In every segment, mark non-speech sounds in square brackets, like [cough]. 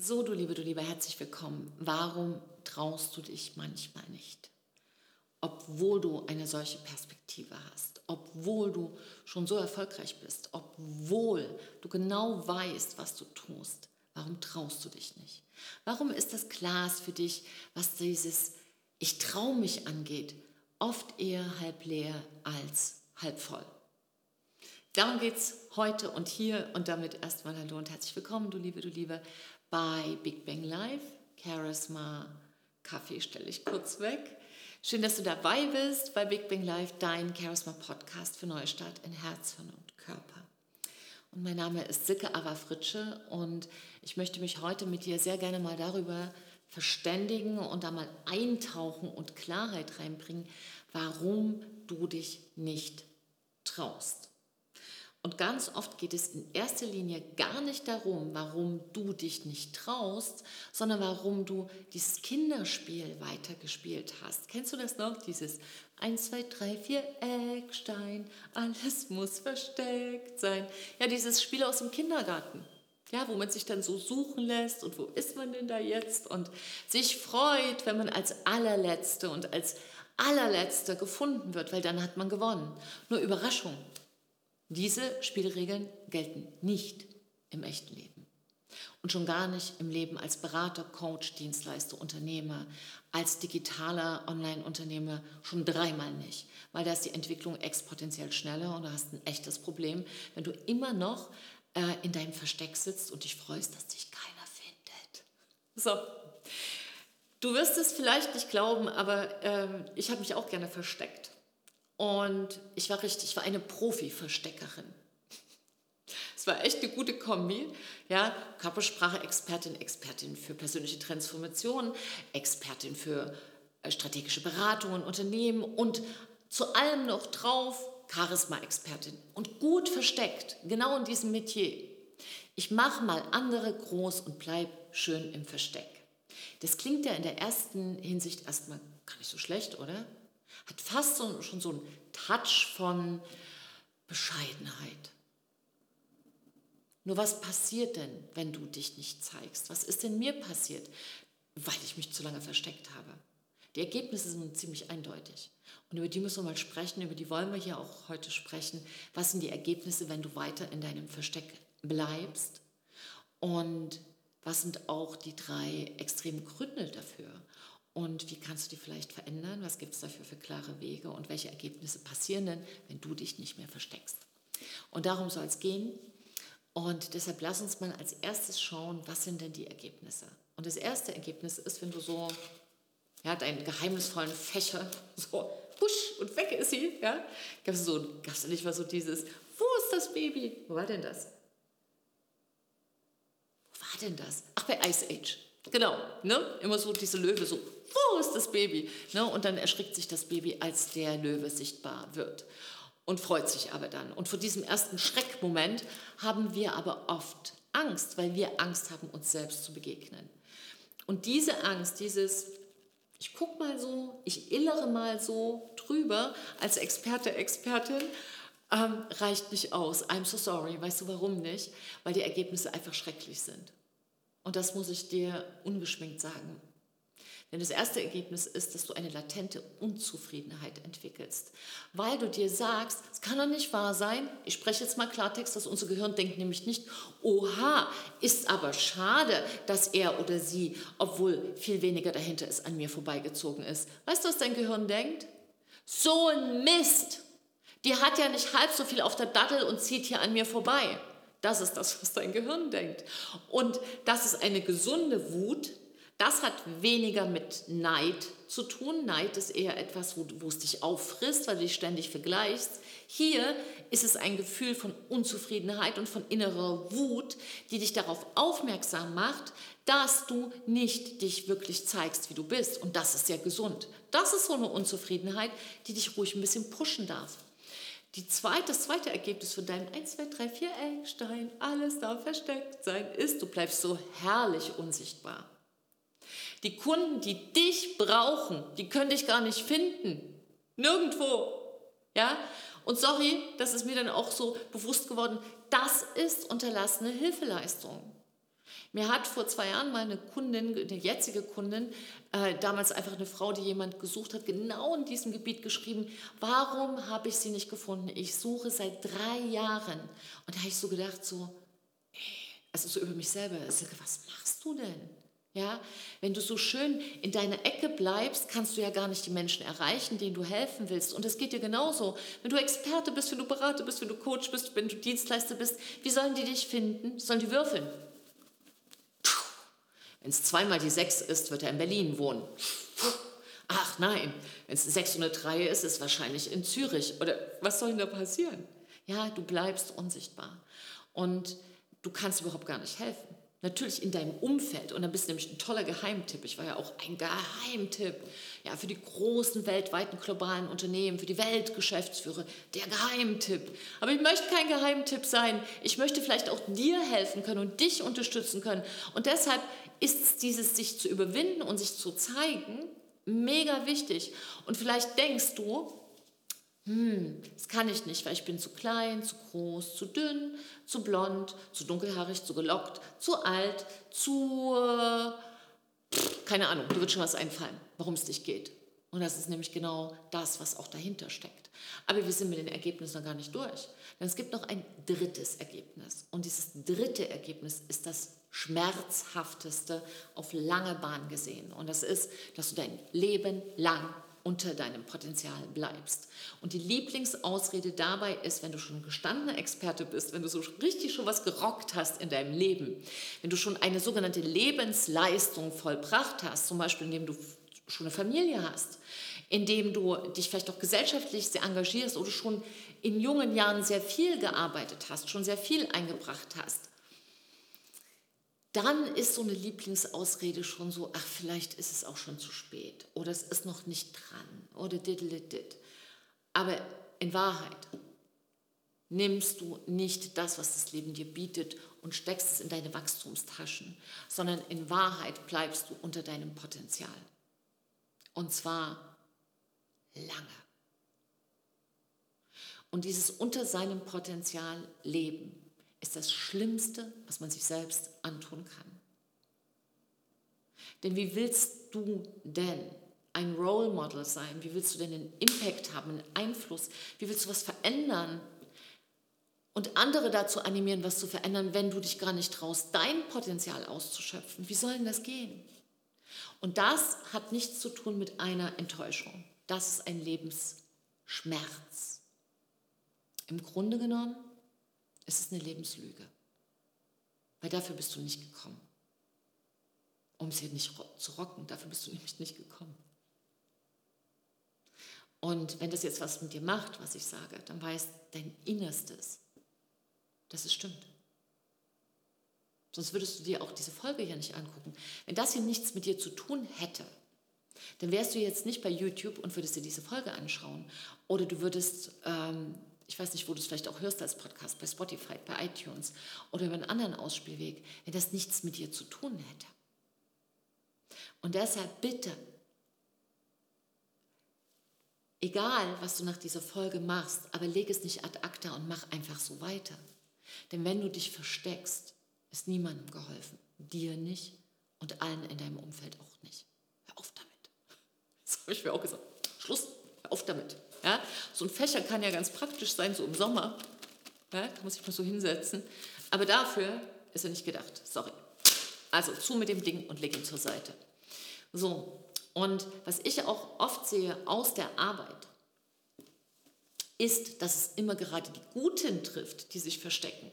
So, du Liebe, du Lieber, herzlich willkommen. Warum traust du dich manchmal nicht? Obwohl du eine solche Perspektive hast, obwohl du schon so erfolgreich bist, obwohl du genau weißt, was du tust. Warum traust du dich nicht? Warum ist das Glas für dich, was dieses Ich traue mich angeht, oft eher halb leer als halb voll? Darum geht es heute und hier und damit erstmal Hallo und herzlich willkommen, du Liebe, du Liebe, bei Big Bang Live. Charisma Kaffee stelle ich kurz weg. Schön, dass du dabei bist bei Big Bang Live, dein Charisma Podcast für Neustart in Herz, Hirn und Körper. Und mein Name ist Silke Ava Fritsche und ich möchte mich heute mit dir sehr gerne mal darüber verständigen und da mal eintauchen und Klarheit reinbringen, warum du dich nicht traust. Und ganz oft geht es in erster Linie gar nicht darum, warum du dich nicht traust, sondern warum du dieses Kinderspiel weitergespielt hast. Kennst du das noch? Dieses 1, 2, 3, 4 Eckstein, alles muss versteckt sein. Ja, dieses Spiel aus dem Kindergarten. Ja, wo man sich dann so suchen lässt und wo ist man denn da jetzt und sich freut, wenn man als allerletzte und als allerletzter gefunden wird, weil dann hat man gewonnen. Nur Überraschung, diese Spielregeln gelten nicht im echten Leben. Und schon gar nicht im Leben als Berater, Coach, Dienstleister, Unternehmer, als digitaler Online-Unternehmer schon dreimal nicht, weil da ist die Entwicklung exponentiell schneller und du hast ein echtes Problem, wenn du immer noch äh, in deinem Versteck sitzt und dich freust, dass dich keiner findet. So, du wirst es vielleicht nicht glauben, aber äh, ich habe mich auch gerne versteckt. Und ich war richtig, ich war eine Profi-Versteckerin. Es war echt eine gute Kombi. Ja, Körpersprache-Expertin, Expertin für persönliche Transformation, Expertin für äh, strategische Beratungen, Unternehmen und zu allem noch drauf Charisma-Expertin und gut versteckt, genau in diesem Metier. Ich mache mal andere groß und bleib schön im Versteck. Das klingt ja in der ersten Hinsicht erstmal gar nicht so schlecht, oder? Hat fast so, schon so einen Touch von Bescheidenheit. Nur was passiert denn, wenn du dich nicht zeigst? Was ist denn mir passiert, weil ich mich zu lange versteckt habe? Die Ergebnisse sind ziemlich eindeutig. Und über die müssen wir mal sprechen, über die wollen wir hier auch heute sprechen. Was sind die Ergebnisse, wenn du weiter in deinem Versteck bleibst? Und was sind auch die drei extremen Gründe dafür? Und wie kannst du die vielleicht verändern? Was gibt es dafür für klare Wege? Und welche Ergebnisse passieren denn, wenn du dich nicht mehr versteckst? Und darum soll es gehen. Und deshalb lass uns mal als erstes schauen, was sind denn die Ergebnisse? Und das erste Ergebnis ist, wenn du so ja, deinen geheimnisvollen Fächer [laughs] so husch und weg ist sie, ja, gab es so, gab's nicht mal so dieses, wo ist das Baby? Wo war denn das? Wo war denn das? Ach, bei Ice Age. Genau, ne? immer so diese Löwe, so, ist das Baby? Ne? Und dann erschrickt sich das Baby, als der Löwe sichtbar wird und freut sich aber dann. Und vor diesem ersten Schreckmoment haben wir aber oft Angst, weil wir Angst haben, uns selbst zu begegnen. Und diese Angst, dieses, ich gucke mal so, ich illere mal so drüber als Experte, Expertin, ähm, reicht nicht aus. I'm so sorry. Weißt du warum nicht? Weil die Ergebnisse einfach schrecklich sind. Und das muss ich dir ungeschminkt sagen. Denn das erste Ergebnis ist, dass du eine latente Unzufriedenheit entwickelst, weil du dir sagst, es kann doch nicht wahr sein, ich spreche jetzt mal Klartext, dass unser Gehirn denkt nämlich nicht, oha, ist aber schade, dass er oder sie, obwohl viel weniger dahinter ist, an mir vorbeigezogen ist. Weißt du, was dein Gehirn denkt? So ein Mist! Die hat ja nicht halb so viel auf der Dattel und zieht hier an mir vorbei. Das ist das, was dein Gehirn denkt. Und das ist eine gesunde Wut. Das hat weniger mit Neid zu tun. Neid ist eher etwas, wo, wo es dich auffrisst, weil du dich ständig vergleichst. Hier ist es ein Gefühl von Unzufriedenheit und von innerer Wut, die dich darauf aufmerksam macht, dass du nicht dich wirklich zeigst, wie du bist. Und das ist sehr gesund. Das ist so eine Unzufriedenheit, die dich ruhig ein bisschen pushen darf. Die zweite, das zweite Ergebnis von deinem 1, 2, 3, 4 Eckstein, alles da versteckt sein, ist, du bleibst so herrlich unsichtbar. Die Kunden, die dich brauchen, die können dich gar nicht finden. Nirgendwo. Ja? Und sorry, das ist mir dann auch so bewusst geworden, das ist unterlassene Hilfeleistung. Mir hat vor zwei Jahren mal eine Kundin, eine jetzige Kundin, äh, damals einfach eine Frau, die jemand gesucht hat, genau in diesem Gebiet geschrieben, warum habe ich sie nicht gefunden? Ich suche seit drei Jahren. Und da habe ich so gedacht, so, ey, also so über mich selber, was machst du denn? Ja, wenn du so schön in deiner Ecke bleibst, kannst du ja gar nicht die Menschen erreichen, denen du helfen willst. Und es geht dir genauso. Wenn du Experte bist, wenn du Berater bist, wenn du Coach bist, wenn du Dienstleister bist, wie sollen die dich finden? Sollen die würfeln? Wenn es zweimal die sechs ist, wird er in Berlin wohnen. Ach nein, wenn es 603 ist, ist es wahrscheinlich in Zürich. Oder was soll denn da passieren? Ja, du bleibst unsichtbar. Und du kannst überhaupt gar nicht helfen. Natürlich in deinem Umfeld. Und dann bist du nämlich ein toller Geheimtipp. Ich war ja auch ein Geheimtipp. Ja, für die großen weltweiten globalen Unternehmen, für die Weltgeschäftsführer, der Geheimtipp. Aber ich möchte kein Geheimtipp sein. Ich möchte vielleicht auch dir helfen können und dich unterstützen können. Und deshalb ist es dieses sich zu überwinden und sich zu zeigen mega wichtig. Und vielleicht denkst du, hm, das kann ich nicht, weil ich bin zu klein, zu groß, zu dünn, zu blond, zu dunkelhaarig, zu gelockt, zu alt, zu... Äh, keine Ahnung, dir wird schon was einfallen, warum es nicht geht. Und das ist nämlich genau das, was auch dahinter steckt. Aber wir sind mit den Ergebnissen noch gar nicht durch. Denn es gibt noch ein drittes Ergebnis. Und dieses dritte Ergebnis ist das schmerzhafteste auf lange Bahn gesehen. Und das ist, dass du dein Leben lang unter deinem Potenzial bleibst. Und die Lieblingsausrede dabei ist, wenn du schon ein gestandener Experte bist, wenn du so richtig schon was gerockt hast in deinem Leben, wenn du schon eine sogenannte Lebensleistung vollbracht hast, zum Beispiel indem du schon eine Familie hast, indem du dich vielleicht auch gesellschaftlich sehr engagierst oder schon in jungen Jahren sehr viel gearbeitet hast, schon sehr viel eingebracht hast, dann ist so eine Lieblingsausrede schon so, ach, vielleicht ist es auch schon zu spät oder es ist noch nicht dran oder dit. Aber in Wahrheit nimmst du nicht das, was das Leben dir bietet und steckst es in deine Wachstumstaschen, sondern in Wahrheit bleibst du unter deinem Potenzial. Und zwar lange. Und dieses unter seinem Potenzial leben ist das Schlimmste, was man sich selbst antun kann. Denn wie willst du denn ein Role Model sein? Wie willst du denn einen Impact haben, einen Einfluss? Wie willst du was verändern? Und andere dazu animieren, was zu verändern, wenn du dich gar nicht traust, dein Potenzial auszuschöpfen. Wie soll denn das gehen? Und das hat nichts zu tun mit einer Enttäuschung. Das ist ein Lebensschmerz. Im Grunde genommen es ist eine Lebenslüge. Weil dafür bist du nicht gekommen. Um es hier nicht zu rocken, dafür bist du [laughs] nämlich nicht gekommen. Und wenn das jetzt was mit dir macht, was ich sage, dann weiß dein Innerstes, dass es stimmt. Sonst würdest du dir auch diese Folge hier nicht angucken. Wenn das hier nichts mit dir zu tun hätte, dann wärst du jetzt nicht bei YouTube und würdest dir diese Folge anschauen. Oder du würdest ähm, ich weiß nicht, wo du es vielleicht auch hörst als Podcast, bei Spotify, bei iTunes oder über einen anderen Ausspielweg, wenn das nichts mit dir zu tun hätte. Und deshalb bitte, egal was du nach dieser Folge machst, aber leg es nicht ad acta und mach einfach so weiter. Denn wenn du dich versteckst, ist niemandem geholfen. Dir nicht und allen in deinem Umfeld auch nicht. Hör auf damit. [laughs] Das habe ich mir auch gesagt. Schluss, hör auf damit. Ja? So ein Fächer kann ja ganz praktisch sein, so im Sommer. Ja? Kann man sich mal so hinsetzen. Aber dafür ist er nicht gedacht. Sorry. Also zu mit dem Ding und leg ihn zur Seite. So, und was ich auch oft sehe aus der Arbeit, ist, dass es immer gerade die Guten trifft, die sich verstecken.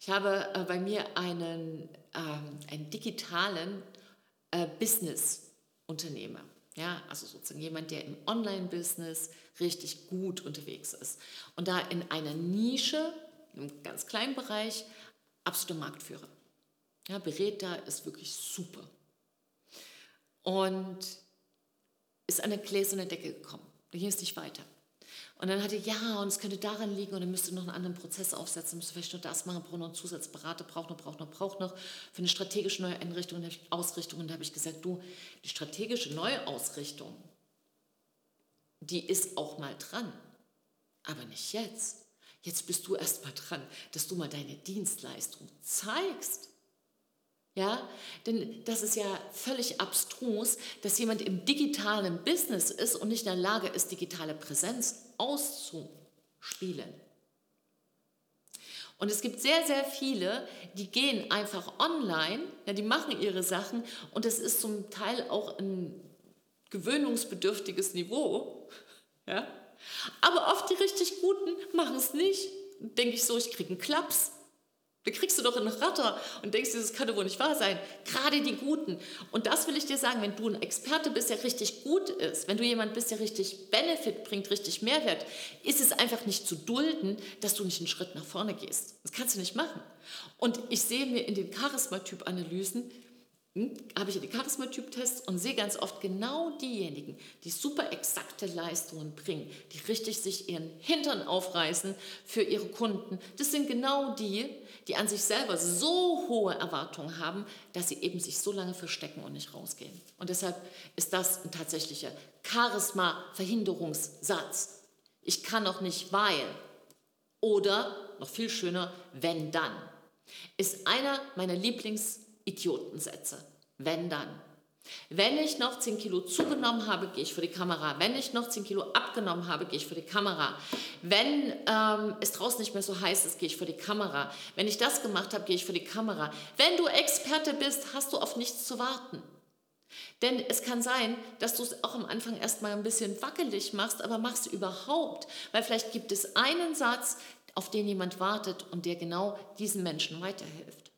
Ich habe äh, bei mir einen, ähm, einen digitalen äh, Business-Unternehmer. Ja, also sozusagen jemand, der im Online-Business richtig gut unterwegs ist. Und da in einer Nische, einem ganz kleinen Bereich, absoluter Marktführer. Ja, berät da ist wirklich super. Und ist an eine gläserne Decke gekommen. Da ging es nicht weiter. Und dann hatte ja, und es könnte daran liegen, und dann müsste noch einen anderen Prozess aufsetzen, müsste vielleicht noch das machen, braucht noch einen Zusatzberater, braucht noch, braucht noch, braucht noch für eine strategische neue Einrichtung, Ausrichtung. Und da habe ich gesagt, du, die strategische Neuausrichtung, die ist auch mal dran, aber nicht jetzt. Jetzt bist du erst mal dran, dass du mal deine Dienstleistung zeigst. Ja, denn das ist ja völlig abstrus, dass jemand im digitalen Business ist und nicht in der Lage ist, digitale Präsenz auszuspielen. Und es gibt sehr, sehr viele, die gehen einfach online, ja, die machen ihre Sachen und es ist zum Teil auch ein gewöhnungsbedürftiges Niveau. Ja? Aber oft die richtig Guten machen es nicht. Denke ich so, ich kriege einen Klaps. Da kriegst du doch einen Ratter und denkst das kann doch wohl nicht wahr sein. Gerade die Guten. Und das will ich dir sagen, wenn du ein Experte bist, der richtig gut ist, wenn du jemand bist, der richtig Benefit bringt, richtig Mehrwert, ist es einfach nicht zu dulden, dass du nicht einen Schritt nach vorne gehst. Das kannst du nicht machen. Und ich sehe mir in den Charismatyp-Analysen habe ich die Charismatyp-Tests und sehe ganz oft genau diejenigen, die super exakte Leistungen bringen, die richtig sich ihren Hintern aufreißen für ihre Kunden. Das sind genau die, die an sich selber so hohe Erwartungen haben, dass sie eben sich so lange verstecken und nicht rausgehen. Und deshalb ist das ein tatsächlicher Charisma-Verhinderungssatz. Ich kann noch nicht, weil. Oder, noch viel schöner, wenn dann. Ist einer meiner Lieblings- Idiotensätze. Wenn dann. Wenn ich noch 10 Kilo zugenommen habe, gehe ich vor die Kamera. Wenn ich noch 10 Kilo abgenommen habe, gehe ich vor die Kamera. Wenn ähm, es draußen nicht mehr so heiß ist, gehe ich vor die Kamera. Wenn ich das gemacht habe, gehe ich vor die Kamera. Wenn du Experte bist, hast du auf nichts zu warten. Denn es kann sein, dass du es auch am Anfang erstmal ein bisschen wackelig machst, aber machst du überhaupt, weil vielleicht gibt es einen Satz, auf den jemand wartet und der genau diesen Menschen weiterhilft.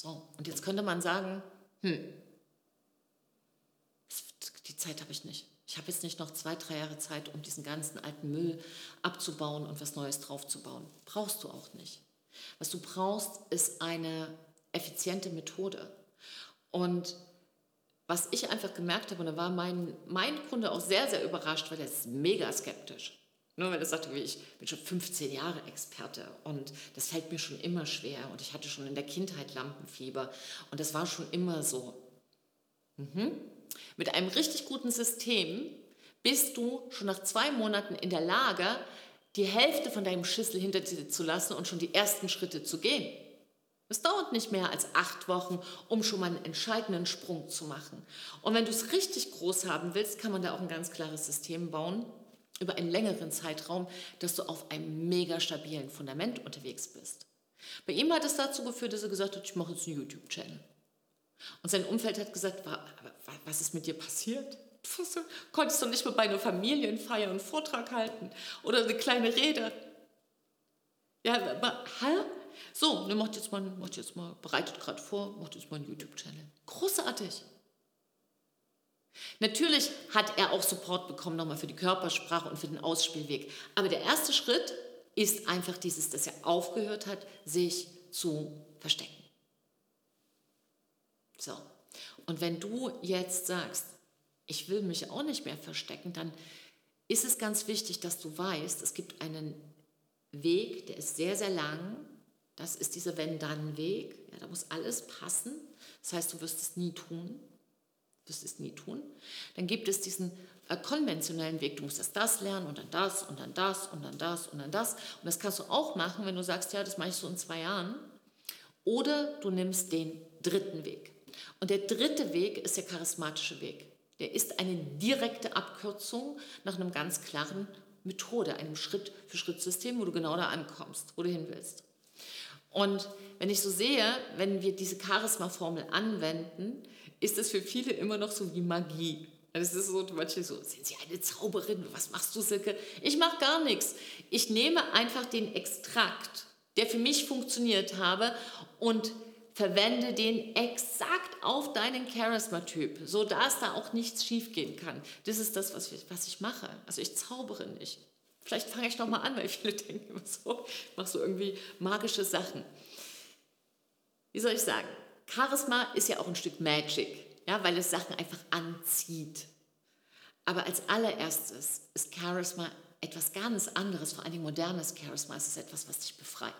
So, und jetzt könnte man sagen, hm, die Zeit habe ich nicht. Ich habe jetzt nicht noch zwei, drei Jahre Zeit, um diesen ganzen alten Müll abzubauen und was Neues draufzubauen. Brauchst du auch nicht. Was du brauchst, ist eine effiziente Methode. Und was ich einfach gemerkt habe, und da war mein, mein Kunde auch sehr, sehr überrascht, weil er ist mega skeptisch. Nur weil er sagte, ich bin schon 15 Jahre Experte und das fällt mir schon immer schwer und ich hatte schon in der Kindheit Lampenfieber und das war schon immer so. Mhm. Mit einem richtig guten System bist du schon nach zwei Monaten in der Lage, die Hälfte von deinem Schüssel hinter dir zu lassen und schon die ersten Schritte zu gehen. Es dauert nicht mehr als acht Wochen, um schon mal einen entscheidenden Sprung zu machen. Und wenn du es richtig groß haben willst, kann man da auch ein ganz klares System bauen über einen längeren Zeitraum, dass du auf einem mega stabilen Fundament unterwegs bist. Bei ihm hat es dazu geführt, dass er gesagt hat, ich mache jetzt einen YouTube-Channel. Und sein Umfeld hat gesagt, was ist mit dir passiert? Du konntest doch nicht mal bei einer Familienfeier einen Vortrag halten oder eine kleine Rede. Ja, aber, hä? So, ne, macht jetzt mal, macht jetzt mal, bereitet gerade vor, macht jetzt mal einen YouTube-Channel. Großartig. Natürlich hat er auch Support bekommen nochmal für die Körpersprache und für den Ausspielweg. Aber der erste Schritt ist einfach dieses, dass er aufgehört hat, sich zu verstecken. So. Und wenn du jetzt sagst, ich will mich auch nicht mehr verstecken, dann ist es ganz wichtig, dass du weißt, es gibt einen Weg, der ist sehr, sehr lang. Das ist dieser Wenn-Dann-Weg. Ja, da muss alles passen. Das heißt, du wirst es nie tun wirst es nie tun. Dann gibt es diesen äh, konventionellen Weg, du musst erst das lernen und dann das und dann das und dann das und dann das. Und das kannst du auch machen, wenn du sagst, ja, das mache ich so in zwei Jahren. Oder du nimmst den dritten Weg. Und der dritte Weg ist der charismatische Weg. Der ist eine direkte Abkürzung nach einem ganz klaren Methode, einem Schritt-für-Schritt-System, wo du genau da ankommst, wo du hin willst. Und wenn ich so sehe, wenn wir diese Charisma-Formel anwenden, ist es für viele immer noch so wie Magie. Also es ist so, manche so, sind Sie eine Zauberin? Was machst du, Silke? Ich mache gar nichts. Ich nehme einfach den Extrakt, der für mich funktioniert habe und verwende den exakt auf deinen Charisma-Typ, sodass da auch nichts schiefgehen kann. Das ist das, was ich, was ich mache. Also ich zaubere nicht. Vielleicht fange ich noch mal an, weil viele [laughs] denken immer so, ich mache so irgendwie magische Sachen. Wie soll ich sagen? Charisma ist ja auch ein Stück Magic, ja, weil es Sachen einfach anzieht. Aber als allererstes ist Charisma etwas ganz anderes, vor allem modernes Charisma. Es ist etwas, was dich befreit.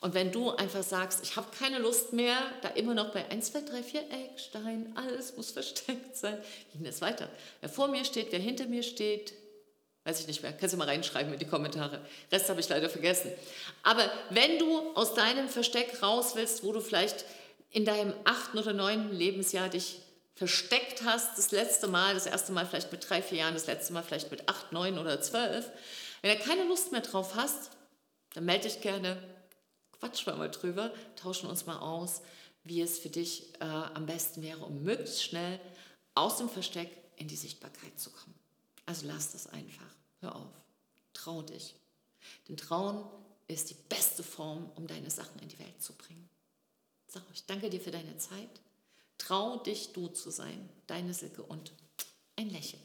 Und wenn du einfach sagst, ich habe keine Lust mehr, da immer noch bei 1, 2, 3, 4 Eckstein, alles muss versteckt sein, geht das weiter? Wer vor mir steht, wer hinter mir steht, Weiß ich nicht mehr. Kannst du mal reinschreiben in die Kommentare. Rest habe ich leider vergessen. Aber wenn du aus deinem Versteck raus willst, wo du vielleicht in deinem achten oder neunten Lebensjahr dich versteckt hast, das letzte Mal, das erste Mal vielleicht mit drei, vier Jahren, das letzte Mal vielleicht mit acht, neun oder zwölf, wenn du keine Lust mehr drauf hast, dann melde dich gerne, quatsch mal drüber, tauschen uns mal aus, wie es für dich äh, am besten wäre, um möglichst schnell aus dem Versteck in die Sichtbarkeit zu kommen. Also lass das einfach. Hör auf. Trau dich. Denn Trauen ist die beste Form, um deine Sachen in die Welt zu bringen. So, ich danke dir für deine Zeit. Trau dich, du zu sein. Deine Silke und ein Lächeln.